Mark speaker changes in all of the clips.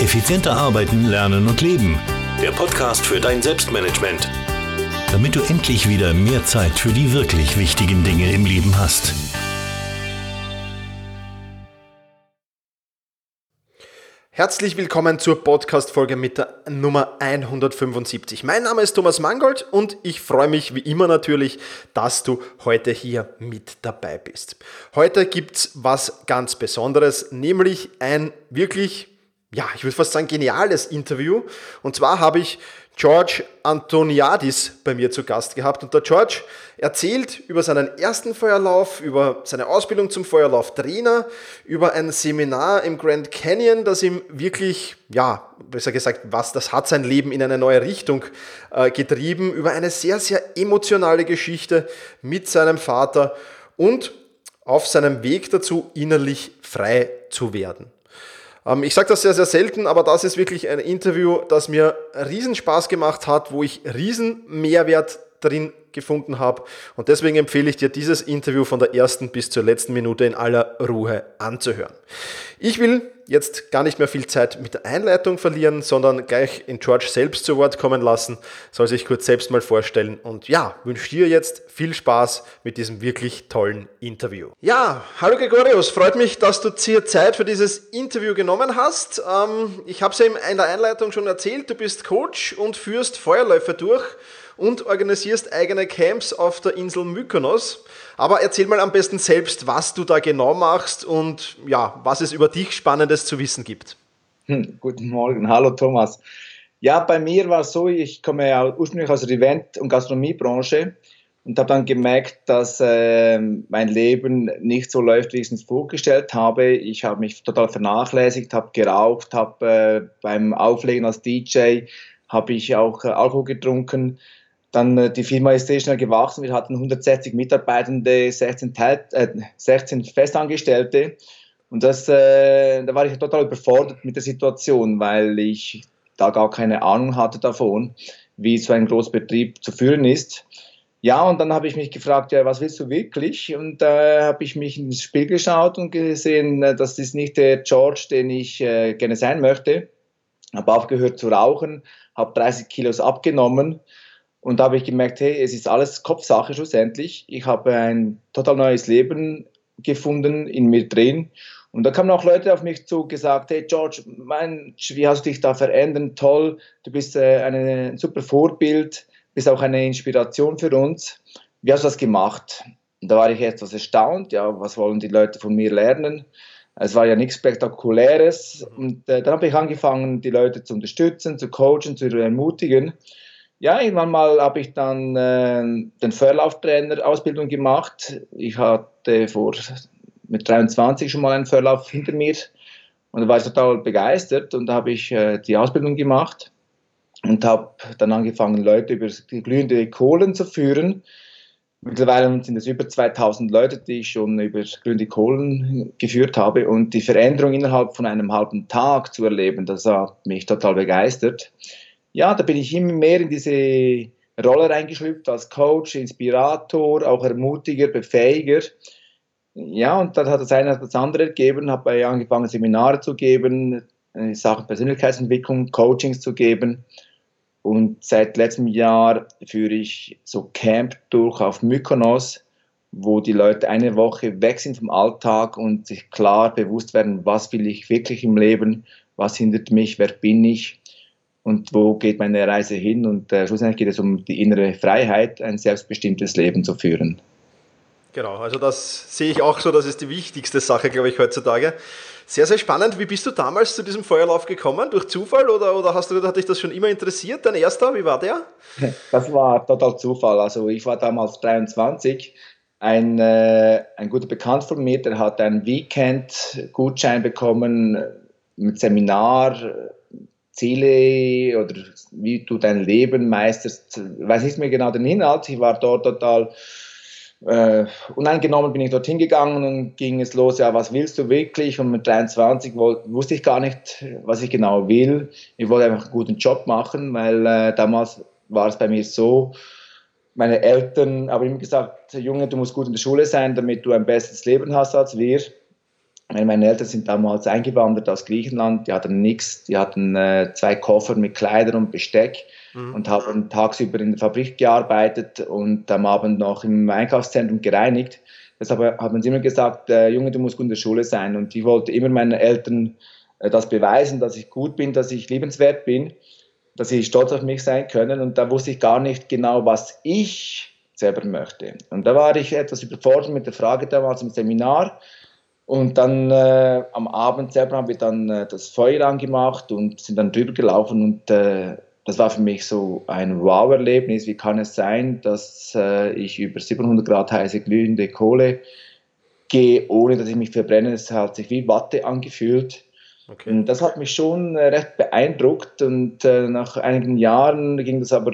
Speaker 1: Effizienter arbeiten, lernen und leben. Der Podcast für dein Selbstmanagement. Damit du endlich wieder mehr Zeit für die wirklich wichtigen Dinge im Leben hast.
Speaker 2: Herzlich willkommen zur Podcast-Folge mit der Nummer 175. Mein Name ist Thomas Mangold und ich freue mich wie immer natürlich, dass du heute hier mit dabei bist. Heute gibt es was ganz Besonderes, nämlich ein wirklich, ja, ich würde fast sagen, geniales Interview. Und zwar habe ich George Antoniadis bei mir zu Gast gehabt. Und der George erzählt über seinen ersten Feuerlauf, über seine Ausbildung zum Feuerlauftrainer, über ein Seminar im Grand Canyon, das ihm wirklich, ja, besser gesagt, was, das hat sein Leben in eine neue Richtung äh, getrieben, über eine sehr, sehr emotionale Geschichte mit seinem Vater und auf seinem Weg dazu, innerlich frei zu werden. Ähm, ich sage das sehr, sehr selten, aber das ist wirklich ein Interview, das mir riesen Spaß gemacht hat, wo ich riesen Mehrwert drin gefunden habe. Und deswegen empfehle ich dir, dieses Interview von der ersten bis zur letzten Minute in aller Ruhe anzuhören. Ich will jetzt gar nicht mehr viel Zeit mit der Einleitung verlieren, sondern gleich in George selbst zu Wort kommen lassen, soll sich kurz selbst mal vorstellen und ja, wünsche dir jetzt viel Spaß mit diesem wirklich tollen Interview. Ja, hallo Gregorius, freut mich, dass du dir Zeit für dieses Interview genommen hast. Ähm, ich habe es ja in der Einleitung schon erzählt, du bist Coach und führst Feuerläufe durch und organisierst eigene Camps auf der Insel Mykonos. Aber erzähl mal am besten selbst, was du da genau machst und ja, was es über dich Spannendes zu wissen gibt.
Speaker 3: Hm, guten Morgen, hallo Thomas. Ja, bei mir war es so, ich komme ja ursprünglich aus der Event- und Gastronomiebranche und habe dann gemerkt, dass äh, mein Leben nicht so läuft, wie ich es mir vorgestellt habe. Ich habe mich total vernachlässigt, habe geraucht, habe äh, beim Auflegen als DJ habe ich auch äh, Alkohol getrunken dann äh, die Firma ist sehr schnell gewachsen. Wir hatten 160 Mitarbeitende, 16, Teil, äh, 16 Festangestellte. Und das, äh, da war ich total überfordert mit der Situation, weil ich da gar keine Ahnung hatte davon, wie so ein Großbetrieb zu führen ist. Ja, und dann habe ich mich gefragt, ja, was willst du wirklich? Und da äh, habe ich mich ins Spiel geschaut und gesehen, äh, das ist nicht der George, den ich äh, gerne sein möchte. Habe aufgehört zu rauchen, habe 30 Kilos abgenommen und da habe ich gemerkt, hey, es ist alles Kopfsache schlussendlich. Ich habe ein total neues Leben gefunden in mir drin. Und da kamen auch Leute auf mich zu, gesagt, hey George, Mensch, wie hast du dich da verändert? Toll, du bist äh, ein super Vorbild, bist auch eine Inspiration für uns. Wie hast du das gemacht? Und da war ich etwas erstaunt, ja, was wollen die Leute von mir lernen? Es war ja nichts Spektakuläres. Und äh, dann habe ich angefangen, die Leute zu unterstützen, zu coachen, zu ermutigen. Ja, irgendwann mal habe ich dann äh, den Verlauftrainer-Ausbildung gemacht. Ich hatte vor mit 23 schon mal einen Verlauf hinter mir und da war ich total begeistert und da habe ich äh, die Ausbildung gemacht und habe dann angefangen, Leute über die glühende Kohlen zu führen. Mittlerweile sind es über 2000 Leute, die ich schon über glühende Kohlen geführt habe und die Veränderung innerhalb von einem halben Tag zu erleben, das hat mich total begeistert ja, da bin ich immer mehr in diese Rolle reingeschlüpft als Coach, Inspirator, auch Ermutiger, Befähiger. Ja, und dann hat das eine das andere gegeben, habe angefangen, Seminare zu geben, in Sachen Persönlichkeitsentwicklung, Coachings zu geben. Und seit letztem Jahr führe ich so Camp durch auf Mykonos, wo die Leute eine Woche weg sind vom Alltag und sich klar bewusst werden, was will ich wirklich im Leben, was hindert mich, wer bin ich und wo geht meine Reise hin. Und äh, schlussendlich geht es um die innere Freiheit, ein selbstbestimmtes Leben zu führen.
Speaker 2: Genau, also das sehe ich auch so, das ist die wichtigste Sache, glaube ich, heutzutage. Sehr, sehr spannend. Wie bist du damals zu diesem Feuerlauf gekommen? Durch Zufall oder, oder hast du, hat dich das schon immer interessiert? Dein erster, wie war der?
Speaker 3: Das war total Zufall. Also ich war damals 23. Ein, äh, ein guter Bekannter von mir, der hat einen Weekend-Gutschein bekommen mit Seminar Ziele oder wie du dein Leben meisterst. Weiß nicht mehr genau den Inhalt. Ich war dort total äh, uneingenommen, bin ich dorthin gegangen und ging es los, ja, was willst du wirklich? Und mit 23 wusste ich gar nicht, was ich genau will. Ich wollte einfach einen guten Job machen, weil äh, damals war es bei mir so, meine Eltern haben immer gesagt, Junge, du musst gut in der Schule sein, damit du ein besseres Leben hast als wir. Meine Eltern sind damals eingewandert aus Griechenland, die hatten nichts, die hatten äh, zwei Koffer mit Kleidern und Besteck mhm. und haben tagsüber in der Fabrik gearbeitet und am Abend noch im Einkaufszentrum gereinigt. Deshalb haben sie immer gesagt, äh, Junge, du musst gut in der Schule sein. Und ich wollte immer meinen Eltern äh, das beweisen, dass ich gut bin, dass ich liebenswert bin, dass sie stolz auf mich sein können. Und da wusste ich gar nicht genau, was ich selber möchte. Und da war ich etwas überfordert mit der Frage damals im Seminar und dann äh, am Abend selber haben wir dann äh, das Feuer angemacht und sind dann drüber gelaufen und äh, das war für mich so ein Wow-Erlebnis. Wie kann es sein, dass äh, ich über 700 Grad heiße glühende Kohle gehe, ohne dass ich mich verbrenne? Es hat sich wie Watte angefühlt. Okay. Und das hat mich schon äh, recht beeindruckt und äh, nach einigen Jahren ging das aber,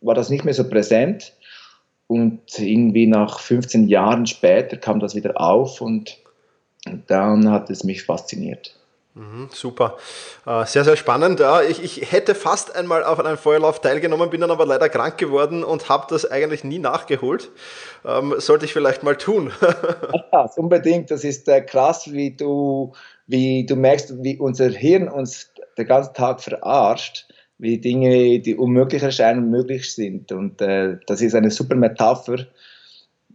Speaker 3: war das nicht mehr so präsent. Und irgendwie nach 15 Jahren später kam das wieder auf und und dann hat es mich fasziniert.
Speaker 2: Mhm, super. Äh, sehr, sehr spannend. Ich, ich, hätte fast einmal auf einem Feuerlauf teilgenommen, bin dann aber leider krank geworden und habe das eigentlich nie nachgeholt. Ähm, sollte ich vielleicht mal tun.
Speaker 3: ja, unbedingt. Das ist äh, krass, wie du, wie du merkst, wie unser Hirn uns den ganzen Tag verarscht, wie Dinge, die unmöglich erscheinen, möglich sind. Und äh, das ist eine super Metapher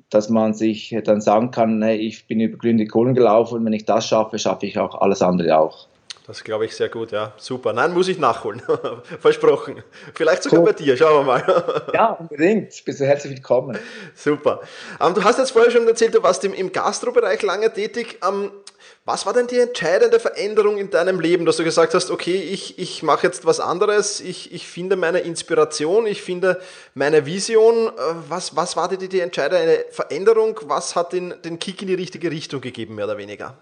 Speaker 3: dass man sich dann sagen kann, hey, ich bin über glühende Kohlen gelaufen und wenn ich das schaffe, schaffe ich auch alles andere auch.
Speaker 2: Das glaube ich sehr gut, ja. Super. Nein, muss ich nachholen. Versprochen. Vielleicht sogar cool. bei dir, schauen wir mal.
Speaker 3: ja, unbedingt. Bist du herzlich willkommen.
Speaker 2: Super. Ähm, du hast jetzt vorher schon erzählt, du warst im, im Gastrobereich lange tätig. Ähm, was war denn die entscheidende Veränderung in deinem Leben, dass du gesagt hast, okay, ich, ich mache jetzt was anderes, ich, ich finde meine Inspiration, ich finde meine Vision. Äh, was, was war die, die entscheidende Veränderung? Was hat den, den Kick in die richtige Richtung gegeben, mehr oder weniger?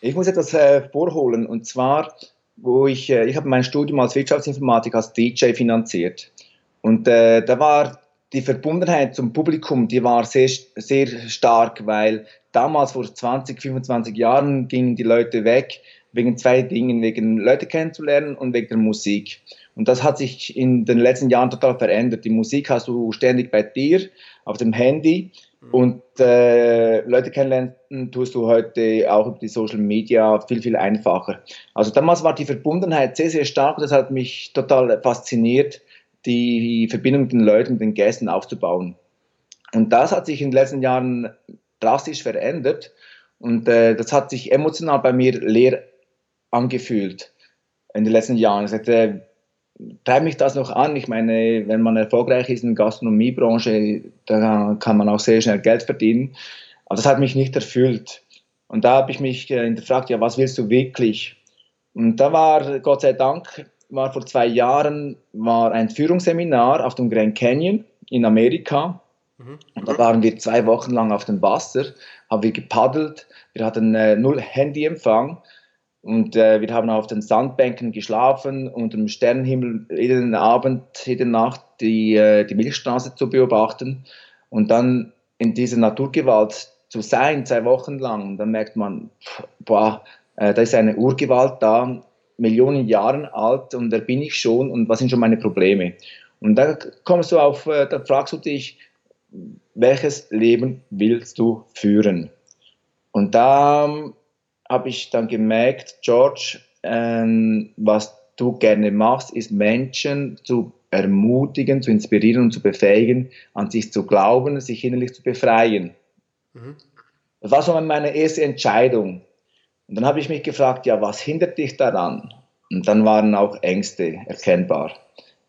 Speaker 3: Ich muss etwas äh, vorholen und zwar, wo ich, äh, ich habe mein Studium als Wirtschaftsinformatik als DJ finanziert und äh, da war die Verbundenheit zum Publikum, die war sehr, sehr stark, weil damals vor 20, 25 Jahren gingen die Leute weg wegen zwei Dingen, wegen Leute kennenzulernen und wegen der Musik. Und das hat sich in den letzten Jahren total verändert. Die Musik hast du ständig bei dir auf dem Handy. Und äh, Leute kennenlernen tust du heute auch über die Social Media viel, viel einfacher. Also damals war die Verbundenheit sehr, sehr stark. Das hat mich total fasziniert, die Verbindung mit den Leuten, mit den Gästen aufzubauen. Und das hat sich in den letzten Jahren drastisch verändert und äh, das hat sich emotional bei mir leer angefühlt in den letzten Jahren. Ich sagte, treibt mich das noch an? Ich meine, wenn man erfolgreich ist in der Gastronomiebranche, da kann man auch sehr schnell Geld verdienen. Aber das hat mich nicht erfüllt. Und da habe ich mich äh, gefragt, ja, was willst du wirklich? Und da war, Gott sei Dank, war vor zwei Jahren war ein Führungsseminar auf dem Grand Canyon in Amerika. Mhm. Und da waren wir zwei Wochen lang auf dem Wasser, haben wir gepaddelt, wir hatten äh, null Handyempfang und äh, wir haben auf den Sandbänken geschlafen, unter dem Sternenhimmel jeden Abend, jede Nacht die, äh, die Milchstraße zu beobachten und dann in dieser Naturgewalt zu sein, zwei Wochen lang. Und dann merkt man, boah, äh, da ist eine Urgewalt da, Millionen Jahren alt und da bin ich schon und was sind schon meine Probleme? Und da kommst du auf, äh, da fragst du dich, welches Leben willst du führen? Und da ähm, habe ich dann gemerkt, George, ähm, was du gerne machst, ist Menschen zu ermutigen, zu inspirieren und zu befähigen, an sich zu glauben, sich innerlich zu befreien. Mhm. Das war so meine erste Entscheidung. Und dann habe ich mich gefragt, ja, was hindert dich daran? Und dann waren auch Ängste erkennbar.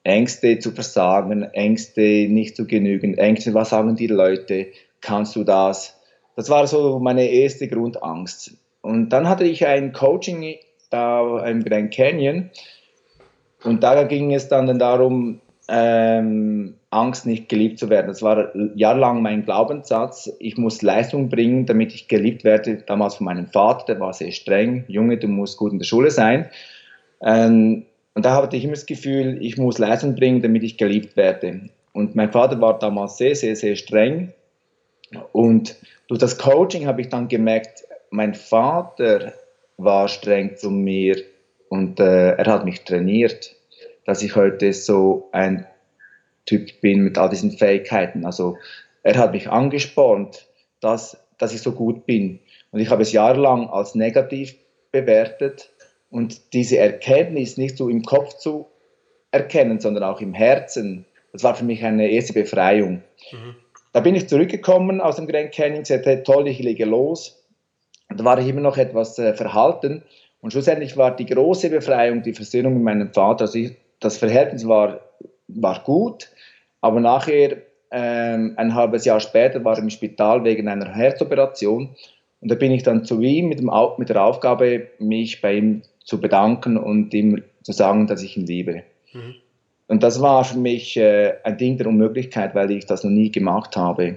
Speaker 3: Ängste zu versagen, Ängste nicht zu genügen, Ängste, was sagen die Leute, kannst du das? Das war so meine erste Grundangst. Und dann hatte ich ein Coaching da im Grand Canyon und da ging es dann darum, ähm, Angst nicht geliebt zu werden. Das war jahrelang mein Glaubenssatz. Ich muss Leistung bringen, damit ich geliebt werde. Damals von meinem Vater, der war sehr streng. Junge, du musst gut in der Schule sein. Ähm, und da hatte ich immer das Gefühl, ich muss Leistung bringen, damit ich geliebt werde. Und mein Vater war damals sehr, sehr, sehr streng. Und durch das Coaching habe ich dann gemerkt, mein Vater war streng zu mir und äh, er hat mich trainiert, dass ich heute so ein Typ bin mit all diesen Fähigkeiten. Also er hat mich angespornt, das dass ich so gut bin. Und ich habe es jahrelang als negativ bewertet und diese Erkenntnis nicht so im Kopf zu erkennen, sondern auch im Herzen, das war für mich eine erste Befreiung. Mhm. Da bin ich zurückgekommen aus dem Grand Canyon, sagte, toll, ich lege los. Da war ich immer noch etwas äh, verhalten. Und schlussendlich war die große Befreiung, die Versöhnung mit meinem Vater. Also ich, das Verhältnis war, war gut, aber nachher, ähm, ein halbes Jahr später, war ich im Spital wegen einer Herzoperation. Und da bin ich dann zu ihm mit, dem, mit der Aufgabe, mich bei ihm zu bedanken und ihm zu sagen, dass ich ihn liebe. Mhm. Und das war für mich äh, ein Ding der Unmöglichkeit, weil ich das noch nie gemacht habe,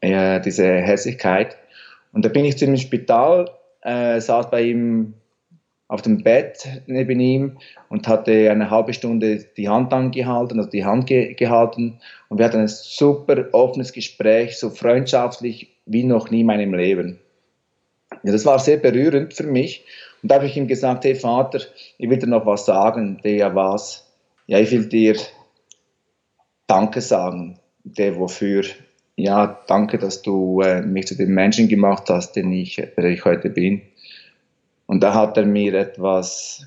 Speaker 3: äh, diese Hässlichkeit. Und da bin ich zu ihm im Spital, äh, saß bei ihm auf dem Bett neben ihm und hatte eine halbe Stunde die Hand angehalten, also die Hand ge gehalten. Und wir hatten ein super offenes Gespräch, so freundschaftlich wie noch nie in meinem Leben. Ja, das war sehr berührend für mich. Und da habe ich ihm gesagt, hey Vater, ich will dir noch was sagen. Der ja was? Ja, ich will dir Danke sagen. Der wofür? Ja, danke, dass du äh, mich zu dem Menschen gemacht hast, den ich, der ich heute bin. Und da hat er mir etwas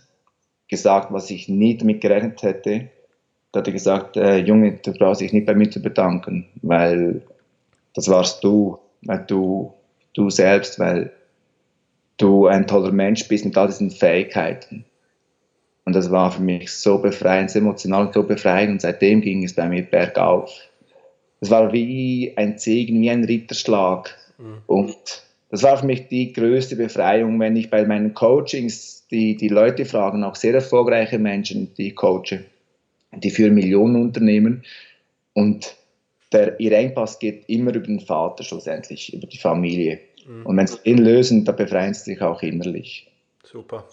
Speaker 3: gesagt, was ich nie damit gerechnet hätte. Da hat er gesagt, äh, Junge, du brauchst dich nicht bei mir zu bedanken, weil das warst du, weil du, du selbst, weil du ein toller Mensch bist mit all diesen Fähigkeiten. Und das war für mich so befreiend, emotional so befreiend und seitdem ging es bei mir bergauf. Es war wie ein Segen, wie ein Ritterschlag. Mhm. Und das war für mich die größte Befreiung, wenn ich bei meinen Coachings die, die Leute fragen, auch sehr erfolgreiche Menschen, die ich coache, die für Millionen Unternehmen und der, ihr Engpass geht immer über den Vater schlussendlich, über die Familie. Mhm. Und wenn sie ihn lösen, da befreien sie sich auch innerlich.
Speaker 2: Super.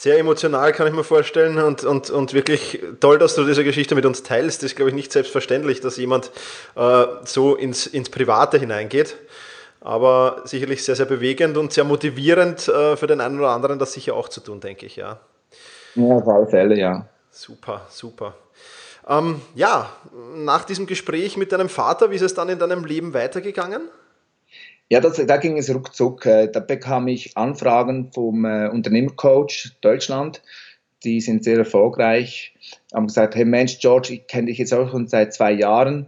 Speaker 2: Sehr emotional kann ich mir vorstellen und, und, und wirklich toll, dass du diese Geschichte mit uns teilst. Das ist, glaube ich, nicht selbstverständlich, dass jemand äh, so ins, ins Private hineingeht. Aber sicherlich sehr, sehr bewegend und sehr motivierend äh, für den einen oder anderen, das sicher auch zu tun, denke ich, ja.
Speaker 3: Ja, auf alle Fälle, ja.
Speaker 2: Super, super. Ähm, ja, nach diesem Gespräch mit deinem Vater, wie ist es dann in deinem Leben weitergegangen?
Speaker 3: Ja, das, da ging es ruckzuck. Äh, da bekam ich Anfragen vom äh, Unternehmercoach Deutschland. Die sind sehr erfolgreich. Haben gesagt, hey Mensch, George, ich kenne dich jetzt auch schon seit zwei Jahren.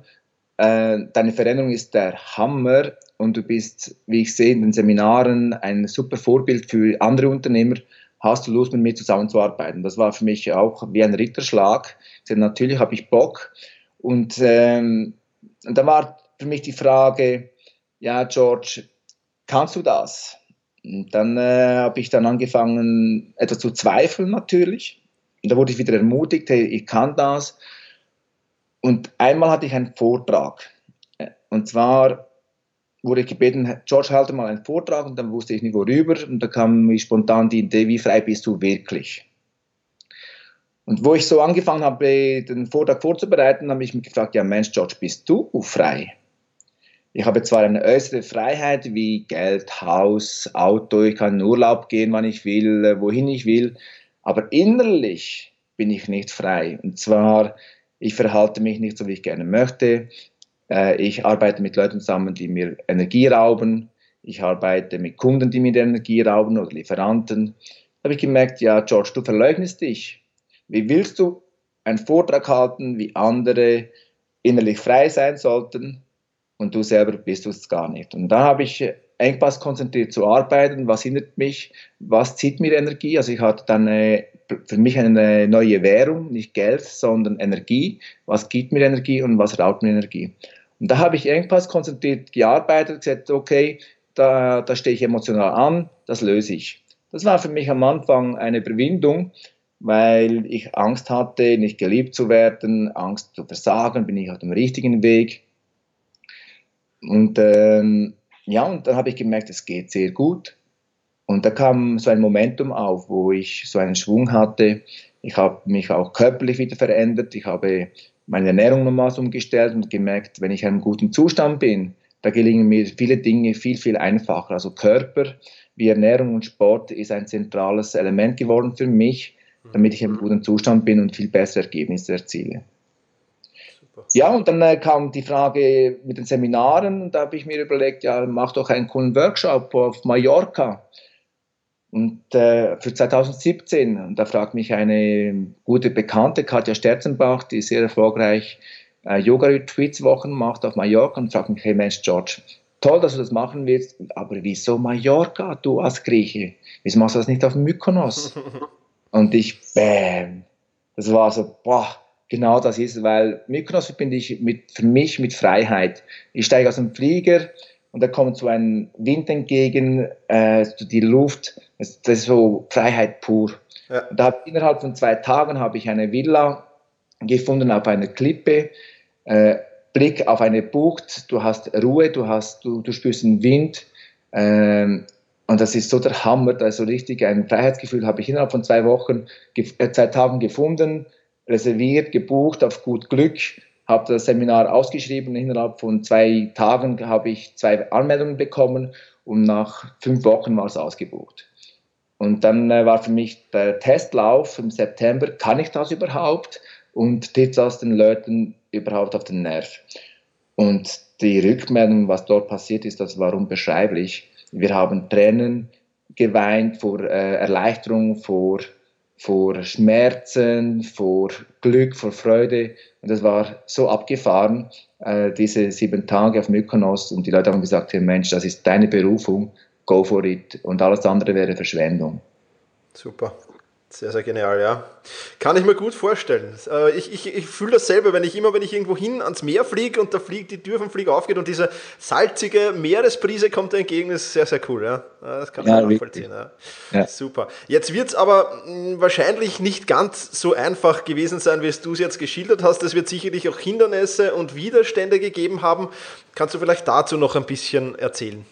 Speaker 3: Äh, deine Veränderung ist der Hammer und du bist, wie ich sehe in den Seminaren, ein super Vorbild für andere Unternehmer. Hast du Lust, mit mir zusammenzuarbeiten? Das war für mich auch wie ein Ritterschlag. Ich sagte, natürlich habe ich Bock. Und, ähm, und da war für mich die Frage, ja, George, kannst du das? Und dann äh, habe ich dann angefangen, etwas zu zweifeln natürlich. Und da wurde ich wieder ermutigt, hey, ich kann das. Und einmal hatte ich einen Vortrag. Und zwar wurde ich gebeten, George, halte mal einen Vortrag. Und dann wusste ich nicht worüber. Und da kam mir spontan die Idee, wie frei bist du wirklich? Und wo ich so angefangen habe, den Vortrag vorzubereiten, habe ich mich gefragt, ja Mensch, George, bist du frei? Ich habe zwar eine äußere Freiheit wie Geld, Haus, Auto, ich kann in Urlaub gehen, wann ich will, äh, wohin ich will, aber innerlich bin ich nicht frei. Und zwar, ich verhalte mich nicht so, wie ich gerne möchte. Äh, ich arbeite mit Leuten zusammen, die mir Energie rauben. Ich arbeite mit Kunden, die mir Energie rauben oder Lieferanten. Da habe ich gemerkt, ja, George, du verleugnest dich. Wie willst du einen Vortrag halten, wie andere innerlich frei sein sollten? Und du selber bist es gar nicht. Und da habe ich Engpass konzentriert zu arbeiten, was hindert mich, was zieht mir Energie. Also ich hatte dann eine, für mich eine neue Währung, nicht Geld, sondern Energie. Was gibt mir Energie und was raubt mir Energie? Und da habe ich Engpass konzentriert gearbeitet, gesagt, okay, da, da stehe ich emotional an, das löse ich. Das war für mich am Anfang eine Überwindung, weil ich Angst hatte, nicht geliebt zu werden, Angst zu versagen, bin ich auf dem richtigen Weg. Und ähm, ja, und dann habe ich gemerkt, es geht sehr gut. Und da kam so ein Momentum auf, wo ich so einen Schwung hatte. Ich habe mich auch körperlich wieder verändert. Ich habe meine Ernährung nochmals umgestellt und gemerkt, wenn ich in einem guten Zustand bin, da gelingen mir viele Dinge viel, viel einfacher. Also Körper wie Ernährung und Sport ist ein zentrales Element geworden für mich, damit ich in einem guten Zustand bin und viel bessere Ergebnisse erziele. Ja, und dann äh, kam die Frage mit den Seminaren und da habe ich mir überlegt, ja, mach doch einen coolen Workshop auf Mallorca. Und äh, für 2017, und da fragt mich eine gute Bekannte, Katja Sterzenbach, die sehr erfolgreich äh, Yoga-Retreats-Wochen macht auf Mallorca und fragt mich, hey Mensch, George, toll, dass du das machen willst, aber wieso Mallorca, du als Grieche? Wieso machst du das nicht auf Mykonos? und ich, bäm, das war so, boah, genau das ist, weil Mykonos verbinde ich mit, für mich mit Freiheit. Ich steige aus dem Flieger und da kommt so ein Wind entgegen, äh, die Luft, das, ist so Freiheit pur. Ja. Da hab, innerhalb von zwei Tagen habe ich eine Villa gefunden auf einer Klippe, äh, Blick auf eine Bucht, du hast Ruhe, du, hast, du, du spürst den Wind. Ähm, und das ist so der Hammer, also richtig ein Freiheitsgefühl habe ich innerhalb von zwei Wochen, äh, zwei Tagen gefunden, reserviert, gebucht, auf gut Glück, habe das Seminar ausgeschrieben. Innerhalb von zwei Tagen habe ich zwei Anmeldungen bekommen und nach fünf Wochen war es ausgebucht. Und dann äh, war für mich der Testlauf im September, kann ich das überhaupt? Und tritt das den Leuten überhaupt auf den Nerv? Und die Rückmeldung, was dort passiert ist, das war unbeschreiblich. Wir haben Tränen geweint vor äh, Erleichterung, vor, vor Schmerzen, vor Glück, vor Freude. Und das war so abgefahren, äh, diese sieben Tage auf Mykonos. Und die Leute haben gesagt, hey Mensch, das ist deine Berufung, go for it. Und alles andere wäre Verschwendung.
Speaker 2: Super. Sehr, sehr genial, ja. Kann ich mir gut vorstellen. Äh, ich, ich, ich fühle das selber, wenn ich immer, wenn ich irgendwo hin ans Meer fliege und da fliegt die Tür vom Flieger aufgeht und diese salzige Meeresbrise kommt entgegen, ist sehr, sehr cool, ja. Das kann ich ja, nachvollziehen. Ja. Ja. Super. Jetzt wird es aber hm, wahrscheinlich nicht ganz so einfach gewesen sein, wie du es jetzt geschildert hast. Es wird sicherlich auch Hindernisse und Widerstände gegeben haben. Kannst du vielleicht dazu noch ein bisschen erzählen?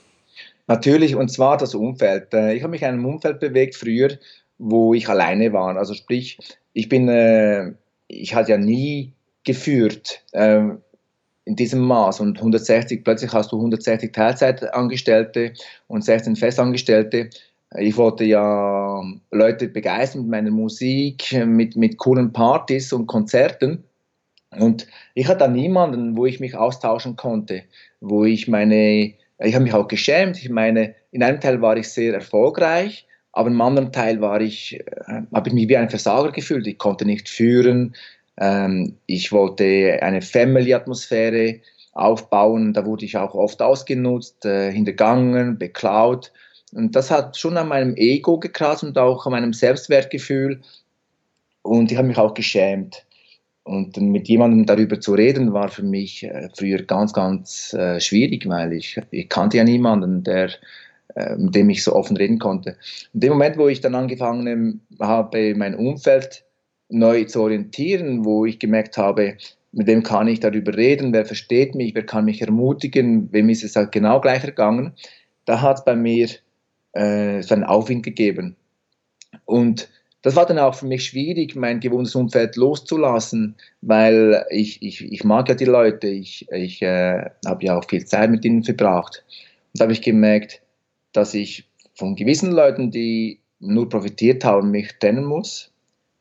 Speaker 3: Natürlich, und zwar das Umfeld. Äh, ich habe mich in einem Umfeld bewegt früher, wo ich alleine war. Also sprich, ich bin, äh, ich hatte ja nie geführt äh, in diesem Maß und 160, plötzlich hast du 160 Teilzeitangestellte und 16 Festangestellte. Ich wollte ja Leute begeistern mit meiner Musik, mit, mit coolen Partys und Konzerten. Und ich hatte da niemanden, wo ich mich austauschen konnte, wo ich meine, ich habe mich auch geschämt. Ich meine, in einem Teil war ich sehr erfolgreich, aber im anderen Teil war ich, äh, habe ich mich wie ein Versager gefühlt. Ich konnte nicht führen. Ähm, ich wollte eine Family-Atmosphäre aufbauen. Da wurde ich auch oft ausgenutzt, äh, hintergangen, beklaut. Und das hat schon an meinem Ego gekratzt und auch an meinem Selbstwertgefühl. Und ich habe mich auch geschämt. Und mit jemandem darüber zu reden, war für mich äh, früher ganz, ganz schwierig, weil ich, ich kannte ja niemanden, der mit dem ich so offen reden konnte. In dem Moment, wo ich dann angefangen habe, mein Umfeld neu zu orientieren, wo ich gemerkt habe, mit wem kann ich darüber reden, wer versteht mich, wer kann mich ermutigen, wem ist es halt genau gleich ergangen, da hat es bei mir äh, so einen Aufwind gegeben. Und das war dann auch für mich schwierig, mein gewohntes Umfeld loszulassen, weil ich, ich, ich mag ja die Leute, ich, ich äh, habe ja auch viel Zeit mit ihnen verbracht. Und da habe ich gemerkt, dass ich von gewissen Leuten, die nur profitiert haben, mich trennen muss.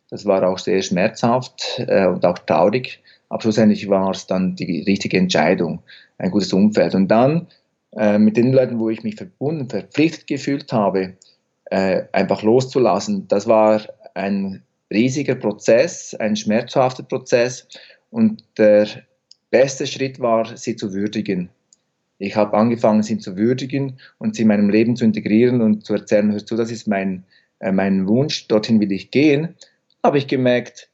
Speaker 3: Das war auch sehr schmerzhaft äh, und auch traurig. Aber schlussendlich war es dann die richtige Entscheidung, ein gutes Umfeld. Und dann äh, mit den Leuten, wo ich mich verbunden, verpflichtet gefühlt habe, äh, einfach loszulassen, das war ein riesiger Prozess, ein schmerzhafter Prozess. Und der beste Schritt war, sie zu würdigen. Ich habe angefangen, sie zu würdigen und sie in meinem Leben zu integrieren und zu erzählen, hörst du, das ist mein, äh, mein Wunsch, dorthin will ich gehen. Habe ich gemerkt,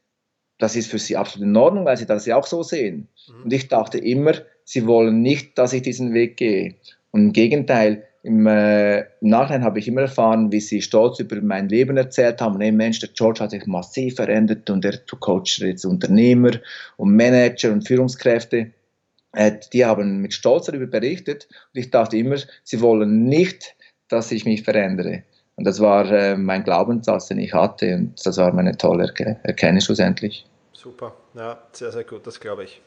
Speaker 3: das ist für sie absolut in Ordnung, weil sie das ja auch so sehen. Mhm. Und ich dachte immer, sie wollen nicht, dass ich diesen Weg gehe. Und im Gegenteil, im, äh, Nachhinein habe ich immer erfahren, wie sie stolz über mein Leben erzählt haben. Hey Mensch, der George hat sich massiv verändert und er coacht jetzt Unternehmer und Manager und Führungskräfte. Äh, die haben mit Stolz darüber berichtet und ich dachte immer, sie wollen nicht, dass ich mich verändere. Und das war äh, mein Glaubenssatz, den ich hatte und das war meine tolle Erkenntnis schlussendlich.
Speaker 2: Super, ja, sehr, sehr gut, das glaube ich.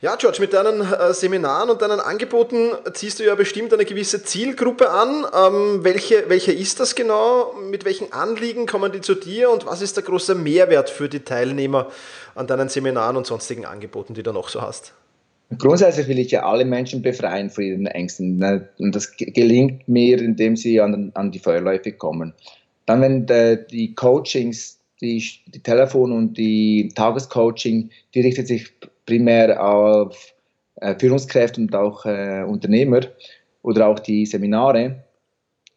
Speaker 2: Ja, George, mit deinen äh, Seminaren und deinen Angeboten ziehst du ja bestimmt eine gewisse Zielgruppe an. Ähm, welche, welche ist das genau? Mit welchen Anliegen kommen die zu dir und was ist der große Mehrwert für die Teilnehmer an deinen Seminaren und sonstigen Angeboten, die du noch so hast?
Speaker 3: Grundsätzlich will ich ja alle Menschen befreien von ihren Ängsten. Und das gelingt mir, indem sie an, an die Feuerläufe kommen. Dann, wenn äh, die Coachings, die, die Telefon- und die Tagescoaching, die richtet sich primär auf äh, Führungskräfte und auch äh, Unternehmer oder auch die Seminare.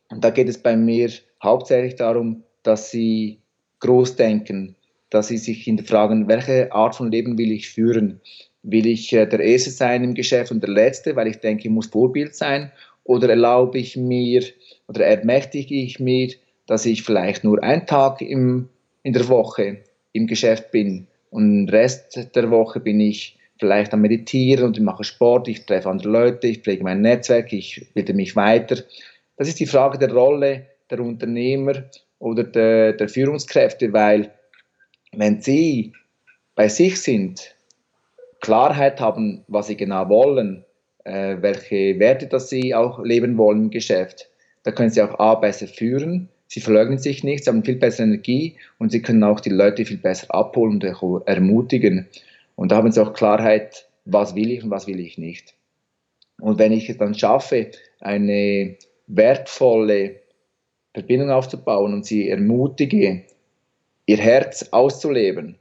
Speaker 3: Und da geht es bei mir hauptsächlich darum, dass sie groß denken, dass sie sich hinterfragen, welche Art von Leben will ich führen? Will ich äh, der Erste sein im Geschäft und der Letzte, weil ich denke, ich muss Vorbild sein? Oder erlaube ich mir oder ermächtige ich mir, dass ich vielleicht nur einen Tag im, in der Woche im Geschäft bin und den Rest der Woche bin ich vielleicht am Meditieren und ich mache Sport, ich treffe andere Leute, ich pflege mein Netzwerk, ich bilde mich weiter. Das ist die Frage der Rolle der Unternehmer oder der, der Führungskräfte, weil wenn sie bei sich sind, Klarheit haben, was sie genau wollen, äh, welche Werte das sie auch leben wollen im Geschäft, da können sie auch A besser führen, sie verleugnen sich nicht, sie haben viel bessere Energie und sie können auch die Leute viel besser abholen und ermutigen. Und da haben sie auch Klarheit, was will ich und was will ich nicht. Und wenn ich es dann schaffe, eine wertvolle Verbindung aufzubauen und sie ermutige, ihr Herz auszuleben,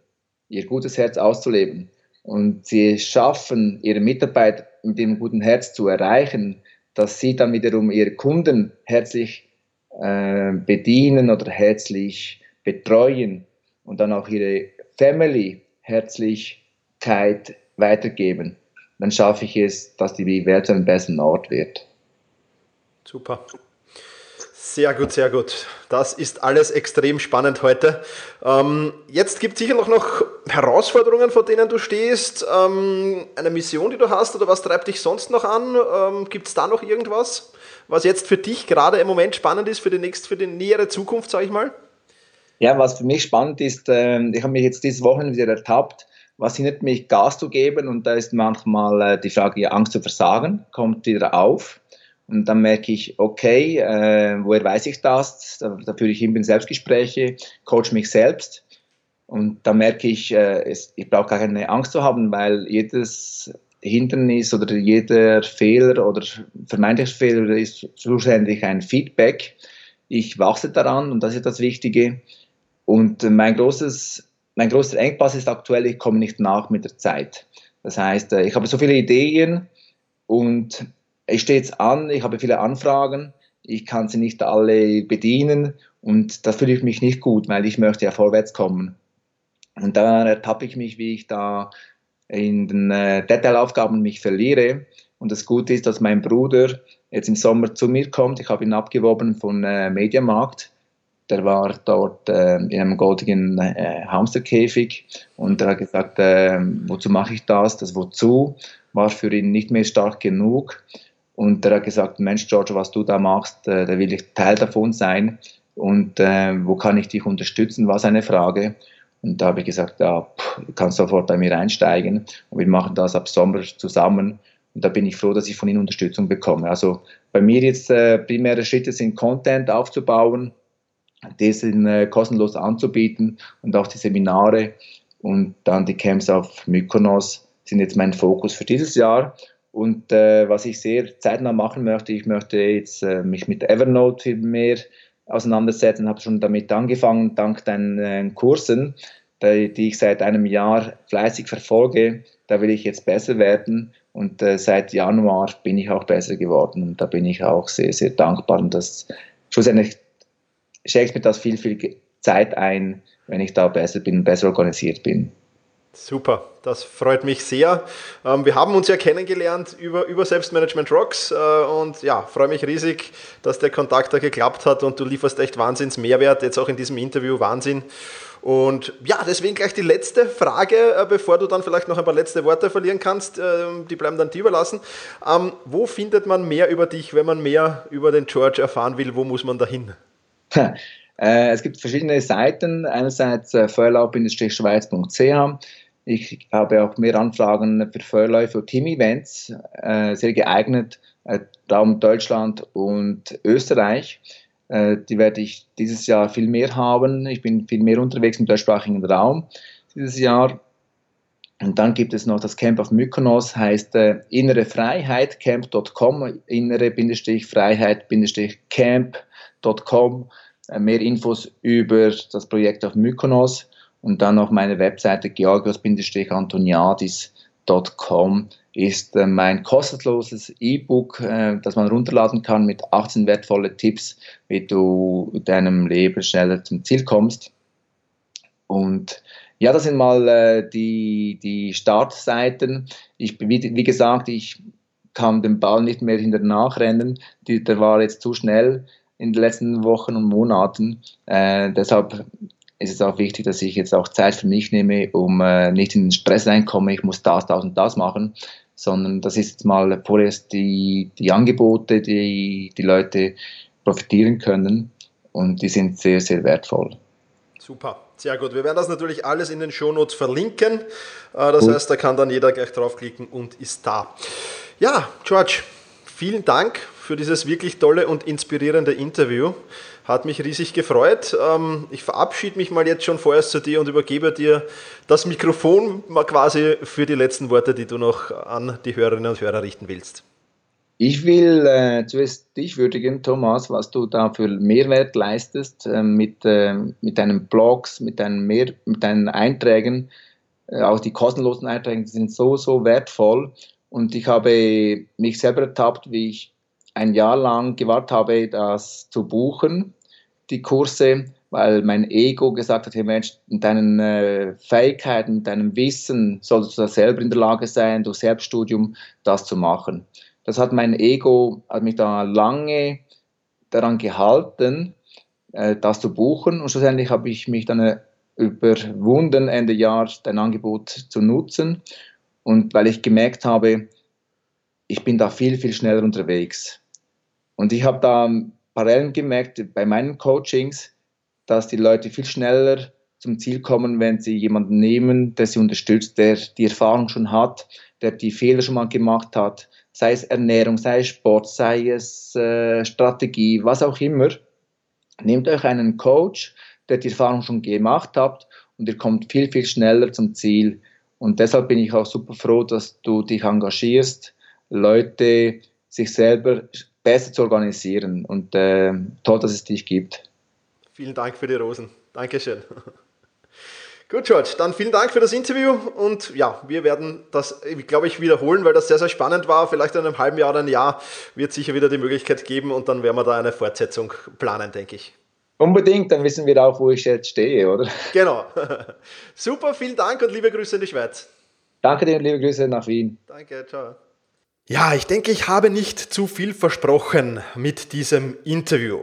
Speaker 3: ihr gutes Herz auszuleben, und sie schaffen, ihre Mitarbeiter mit dem guten Herz zu erreichen, dass sie dann wiederum ihre Kunden herzlich äh, bedienen oder herzlich betreuen und dann auch ihre Family Herzlichkeit weitergeben, dann schaffe ich es, dass die Welt zu einem besseren Ort wird.
Speaker 2: Super. Sehr gut, sehr gut. Das ist alles extrem spannend heute. Ähm, jetzt gibt es sicher noch, Herausforderungen, vor denen du stehst, ähm, eine Mission, die du hast oder was treibt dich sonst noch an? Ähm, gibt es da noch irgendwas, was jetzt für dich gerade im Moment spannend ist, für die, nächste, für die nähere Zukunft, sage ich mal?
Speaker 3: Ja, was für mich spannend ist, äh, ich habe mich jetzt diese Woche wieder ertappt, was hindert mich, Gas zu geben und da ist manchmal äh, die Frage, Angst zu versagen, kommt wieder auf. Und dann merke ich, okay, äh, woher weiß ich das? Da, da führe ich immer Selbstgespräche, coach mich selbst. Und da merke ich, äh, es, ich brauche gar keine Angst zu haben, weil jedes Hindernis oder jeder Fehler oder vermeintlicher Fehler ist schlussendlich ein Feedback. Ich wachse daran und das ist das Wichtige. Und mein großes, mein großer Engpass ist aktuell, ich komme nicht nach mit der Zeit. Das heißt, äh, ich habe so viele Ideen und ich stehe jetzt an, ich habe viele Anfragen, ich kann sie nicht alle bedienen und da fühle ich mich nicht gut, weil ich möchte ja vorwärts kommen. Und da ertappe ich mich, wie ich da in den äh, Detailaufgaben mich verliere. Und das Gute ist, dass mein Bruder jetzt im Sommer zu mir kommt. Ich habe ihn abgeworben von äh, Mediamarkt. Der war dort äh, in einem goldigen äh, Hamsterkäfig und er hat gesagt, äh, wozu mache ich das? Das wozu war für ihn nicht mehr stark genug. Und er hat gesagt, Mensch, George, was du da machst, äh, da will ich Teil davon sein. Und äh, wo kann ich dich unterstützen, war seine Frage. Und da habe ich gesagt, ja, du kannst sofort bei mir einsteigen. Und wir machen das ab Sommer zusammen. Und da bin ich froh, dass ich von Ihnen Unterstützung bekomme. Also bei mir jetzt äh, primäre Schritte sind, Content aufzubauen, diesen äh, kostenlos anzubieten und auch die Seminare und dann die Camps auf Mykonos sind jetzt mein Fokus für dieses Jahr. Und äh, was ich sehr zeitnah machen möchte, ich möchte jetzt äh, mich mit Evernote viel mehr auseinandersetzen, habe schon damit angefangen, dank deinen äh, Kursen, die, die, ich seit einem Jahr fleißig verfolge. Da will ich jetzt besser werden und äh, seit Januar bin ich auch besser geworden und da bin ich auch sehr, sehr dankbar und das schlussendlich schenkt mir das viel, viel Zeit ein, wenn ich da besser bin, besser organisiert bin.
Speaker 2: Super, das freut mich sehr. Ähm, wir haben uns ja kennengelernt über, über Selbstmanagement Rocks äh, und ja, freue mich riesig, dass der Kontakt da geklappt hat und du lieferst echt Wahnsinns Mehrwert, jetzt auch in diesem Interview Wahnsinn. Und ja, deswegen gleich die letzte Frage, äh, bevor du dann vielleicht noch ein paar letzte Worte verlieren kannst, äh, die bleiben dann dir überlassen. Ähm, wo findet man mehr über dich, wenn man mehr über den George erfahren will? Wo muss man da hin?
Speaker 3: es gibt verschiedene Seiten. Einerseits äh, feuerlaub-schweiz.ch Ich habe auch mehr Anfragen für Vorläufe und Team-Events, äh, sehr geeignet, äh, Raum Deutschland und Österreich. Äh, die werde ich dieses Jahr viel mehr haben. Ich bin viel mehr unterwegs im deutschsprachigen Raum dieses Jahr. Und dann gibt es noch das Camp auf Mykonos, heißt äh, innere Freiheit, camp.com, innere-freiheit-camp.com. Äh, mehr Infos über das Projekt auf Mykonos und dann noch meine Webseite georgios-antoniadis.com ist äh, mein kostenloses E-Book, äh, das man runterladen kann mit 18 wertvollen Tipps, wie du in deinem Leben schneller zum Ziel kommst. Und ja, das sind mal äh, die, die Startseiten. Ich, wie, wie gesagt, ich kann den Ball nicht mehr hinter nachrennen. Der war jetzt zu schnell in den letzten Wochen und Monaten. Äh, deshalb ist es auch wichtig, dass ich jetzt auch Zeit für mich nehme, um äh, nicht in den Stress reinkomme, ich muss das, das und das machen, sondern das ist jetzt mal vorerst die, die Angebote, die die Leute profitieren können und die sind sehr, sehr wertvoll.
Speaker 2: Super. Sehr gut. Wir werden das natürlich alles in den Shownotes verlinken. Äh, das heißt, da kann dann jeder gleich draufklicken und ist da. Ja, George, vielen Dank für dieses wirklich tolle und inspirierende Interview. Hat mich riesig gefreut. Ähm, ich verabschiede mich mal jetzt schon vorerst zu dir und übergebe dir das Mikrofon mal quasi für die letzten Worte, die du noch an die Hörerinnen und Hörer richten willst.
Speaker 3: Ich will äh, zuerst dich würdigen, Thomas, was du da für Mehrwert leistest äh, mit, äh, mit deinen Blogs, mit deinen, Mehr, mit deinen Einträgen. Äh, auch die kostenlosen Einträge sind so, so wertvoll. Und ich habe mich selber ertappt, wie ich ein Jahr lang gewartet habe, das zu buchen, die Kurse, weil mein Ego gesagt hat, hey Mensch, mit deinen äh, Fähigkeiten, mit deinem Wissen solltest du da selber in der Lage sein, durch Selbststudium das zu machen das hat mein Ego, hat mich da lange daran gehalten, äh, das zu buchen. Und schlussendlich habe ich mich dann äh, überwunden, Ende Jahr dein Angebot zu nutzen. Und weil ich gemerkt habe, ich bin da viel, viel schneller unterwegs. Und ich habe da Parallelen gemerkt bei meinen Coachings, dass die Leute viel schneller zum Ziel kommen, wenn sie jemanden nehmen, der sie unterstützt, der die Erfahrung schon hat, der die Fehler schon mal gemacht hat, sei es Ernährung, sei es Sport, sei es äh, Strategie, was auch immer. Nehmt euch einen Coach, der die Erfahrung schon gemacht hat und ihr kommt viel, viel schneller zum Ziel. Und deshalb bin ich auch super froh, dass du dich engagierst, Leute sich selber besser zu organisieren. Und äh, toll, dass es dich gibt.
Speaker 2: Vielen Dank für die Rosen. Dankeschön. Gut, George, dann vielen Dank für das Interview und ja, wir werden das, glaube ich, wiederholen, weil das sehr, sehr spannend war. Vielleicht in einem halben Jahr oder ein Jahr wird es sicher wieder die Möglichkeit geben und dann werden wir da eine Fortsetzung planen, denke ich.
Speaker 3: Unbedingt, dann wissen wir auch, wo ich jetzt stehe, oder?
Speaker 2: Genau. Super, vielen Dank und liebe Grüße in die Schweiz.
Speaker 3: Danke dir und liebe Grüße nach Wien.
Speaker 2: Danke, ciao. Ja, ich denke, ich habe nicht zu viel versprochen mit diesem Interview.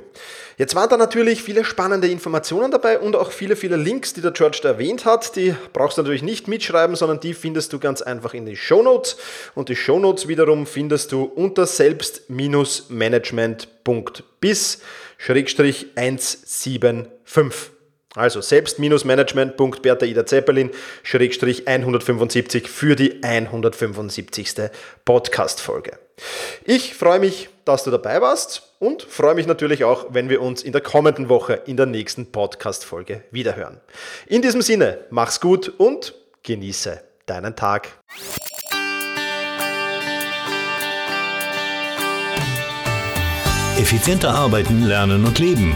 Speaker 2: Jetzt waren da natürlich viele spannende Informationen dabei und auch viele, viele Links, die der George da erwähnt hat. Die brauchst du natürlich nicht mitschreiben, sondern die findest du ganz einfach in die Show Notes. Und die Show Notes wiederum findest du unter selbst-management.bis-175. Also selbst-management.bertha Zeppelin 175 für die 175. Podcast-Folge. Ich freue mich, dass du dabei warst und freue mich natürlich auch, wenn wir uns in der kommenden Woche in der nächsten Podcast-Folge wiederhören. In diesem Sinne, mach's gut und genieße deinen Tag.
Speaker 1: Effizienter arbeiten, lernen und leben